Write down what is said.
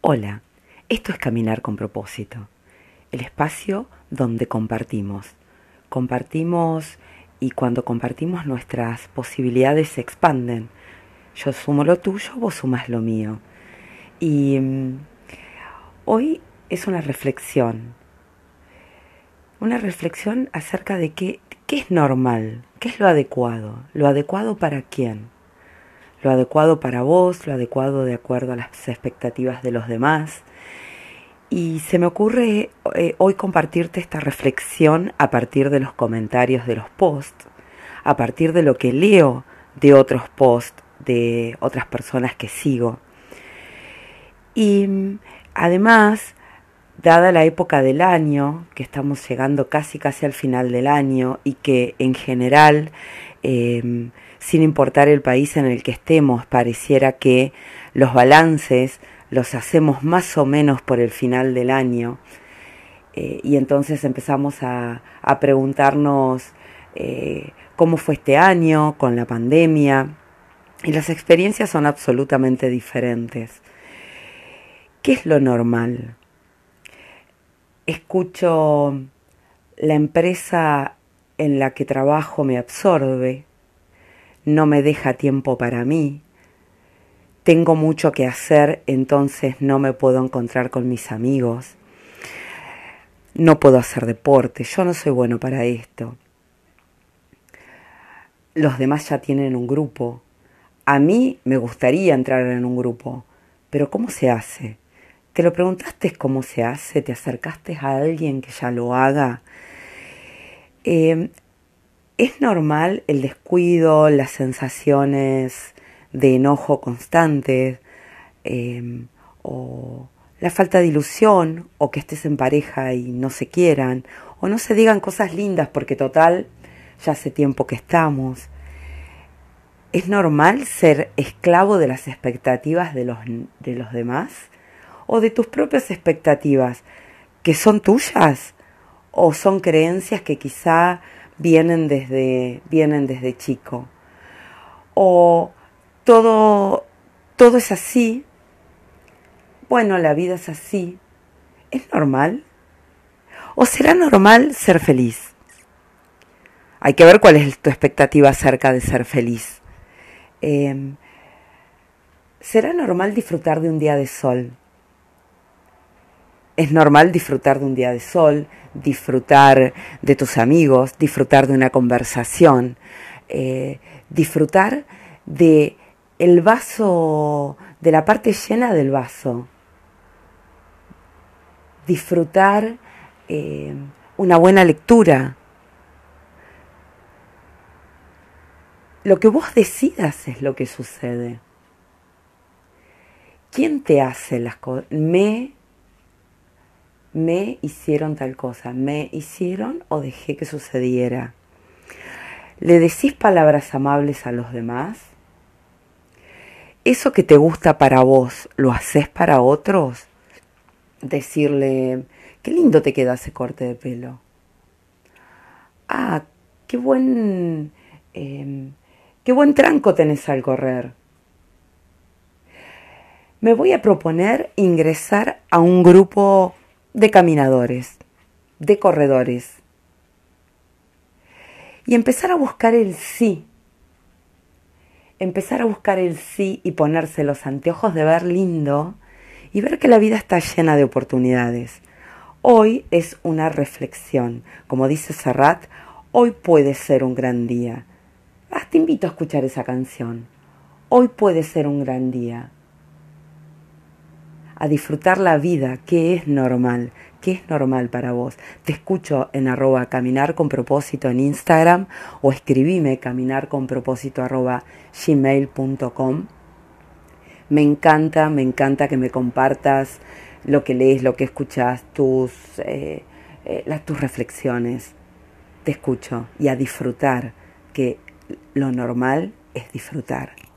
Hola, esto es Caminar con propósito, el espacio donde compartimos. Compartimos y cuando compartimos nuestras posibilidades se expanden. Yo sumo lo tuyo, vos sumas lo mío. Y mm, hoy es una reflexión, una reflexión acerca de qué, qué es normal, qué es lo adecuado, lo adecuado para quién lo adecuado para vos, lo adecuado de acuerdo a las expectativas de los demás. Y se me ocurre eh, hoy compartirte esta reflexión a partir de los comentarios de los posts, a partir de lo que leo de otros posts, de otras personas que sigo. Y mm, además, dada la época del año, que estamos llegando casi casi al final del año y que en general eh, sin importar el país en el que estemos, pareciera que los balances los hacemos más o menos por el final del año. Eh, y entonces empezamos a, preguntarnos eh, cómo fue este año con la pandemia. Y las experiencias son absolutamente diferentes. ¿Qué es lo normal? Escucho la empresa en la que trabajo me absorbe, no me deja tiempo para mí, tengo mucho que hacer, entonces no me puedo encontrar con mis amigos, no puedo hacer deporte, yo no soy bueno para esto. Los demás ya tienen un grupo. A mí me gustaría entrar en un grupo, pero ¿cómo se hace? ¿Te lo preguntaste cómo se hace? ¿Te acercaste a alguien que ya lo haga? Eh, ¿Es normal el descuido, las sensaciones de enojo constantes em, o la falta de ilusión o que estés en pareja y no se quieran o no se digan cosas lindas porque total ya hace tiempo que estamos? ¿Es normal ser esclavo de las expectativas de los, de los demás o de tus propias expectativas que son tuyas o son creencias que quizá vienen desde, vienen desde chico. O todo, todo es así. Bueno, la vida es así. ¿Es normal? ¿O será normal ser feliz? Hay que ver cuál es tu expectativa acerca de ser feliz. Em, ¿Será normal disfrutar de un día de sol? Es normal disfrutar de un día de sol, disfrutar de tus amigos, disfrutar de una conversación, eh, disfrutar de el vaso, de la parte llena del vaso, disfrutar eh, una buena lectura. Lo que vos decidas es lo que sucede. ¿Quién te hace las cosas? Me me hicieron tal cosa, me hicieron o dejé que sucediera. ¿Le decís palabras amables a los demás? ¿Eso que te gusta para vos, lo haces para otros? Decirle, qué lindo te queda ese corte de pelo. Ah, qué buen, em, qué buen tranco tenés al correr. Me voy a proponer ingresar a un grupo de caminadores, de corredores. Y empezar a buscar el sí. Empezar a buscar el sí y ponerse los anteojos de ver lindo y ver que la vida está llena de oportunidades. Hoy es una reflexión. Como dice Serrat, hoy puede ser un gran día. Ah, te invito a escuchar esa canción. Hoy puede ser un gran día a disfrutar la vida, que es normal, que es normal para vos. Te escucho en arroba caminar con propósito en Instagram o escribime caminar con propósito arroba gmail.com. Me encanta, me encanta que me compartas lo que lees, lo que escuchas, tus, eh, eh, las, tus reflexiones. Te escucho y a disfrutar, que lo normal es disfrutar.